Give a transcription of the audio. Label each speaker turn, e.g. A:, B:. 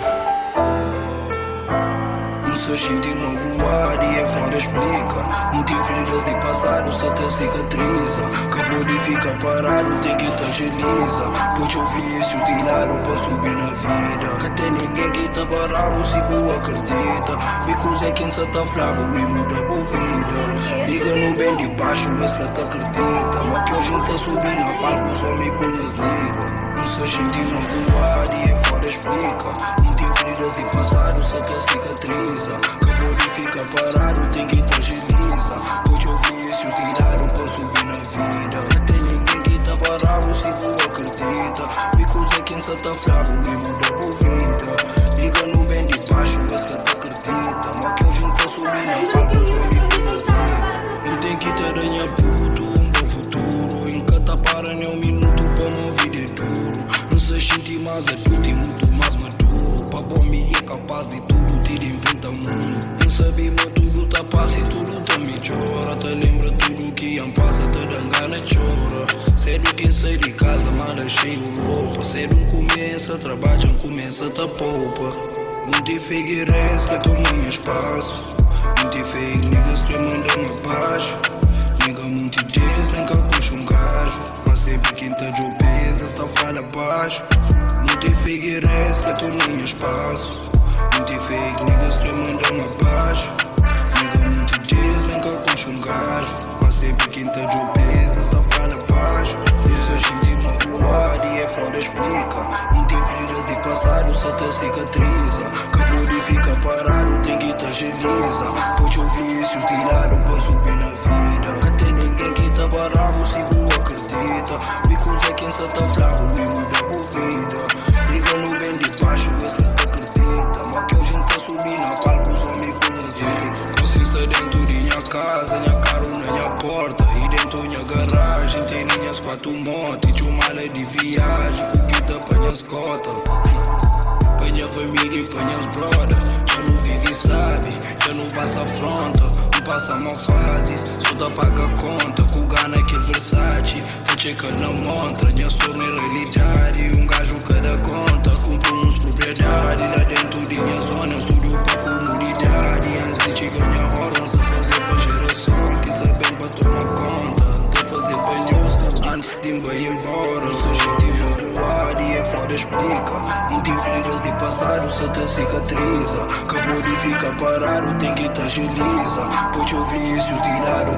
A: I'm willing to die for this shit. I done cried for this shit. Might take a life for this shit.
B: Se sentir magoado e é fora explica feridas de passado, só te cicatriza Que purifica parado, tem que te agiliza Pois eu vício tirado pra subir na vida Que tem ninguém que tá parado se boa acredita Bicos é quem se tá flaco e muda a vida Liga no bem de baixo, mas que te acredita Mas que hoje tá subindo a palco, só me conhece liga Não se sentir magoado e é fora explica feridas de passado, só te cicatriza. Que purifica parado, tem que te agiliza Pois eu vício tiraram pra subir na vida. Tem ninguém que tá parado se tu acredita. Bicos é quem se tá fraco e muda a vida. Liga no bem de baixo, mas que te acredita. Mas que hoje tá subindo a palco, só me liga Eu tenho que ter ganha puto, um bom futuro. Em cada para nem um minuto pra vida é duro Não se sentir mais adulto e muito mais maduro Pra bom me é capaz de tudo, tira inventa mundo. Não sabemos tudo tá passa e tudo tá me chora. Te lembra tudo que am passa, te dá gana chora. Sério quem sai de casa, manda cheio roupa. Sério um começa, trabalha, um começa, tá poupa. Não te figueirense que tamanho espaço. Não te fake niggas que mandam abaixo que tamanho espaço. Não te fake niggas que mandam abaixo Nigga muito diz, nem que puxa um gajo. Mas sempre quem tá de obesa, está fala baixo. Isso a gente magoado e é foda explica. Tem feridas de passado, só te cicatriza. Que purifica parado, tem que te agiliza Fato um monte de uma lei de viagem Porque te apanhas cota Apanha família e os brother Já não vive sabe, já não passa afronta Não passa mal fases, só dá paga conta Com gana que é Versace, foi que na montra Já sou nem passado, só te cicatriza. Que purifica parado, tem que te agiliza. Pois eu vícios tiraram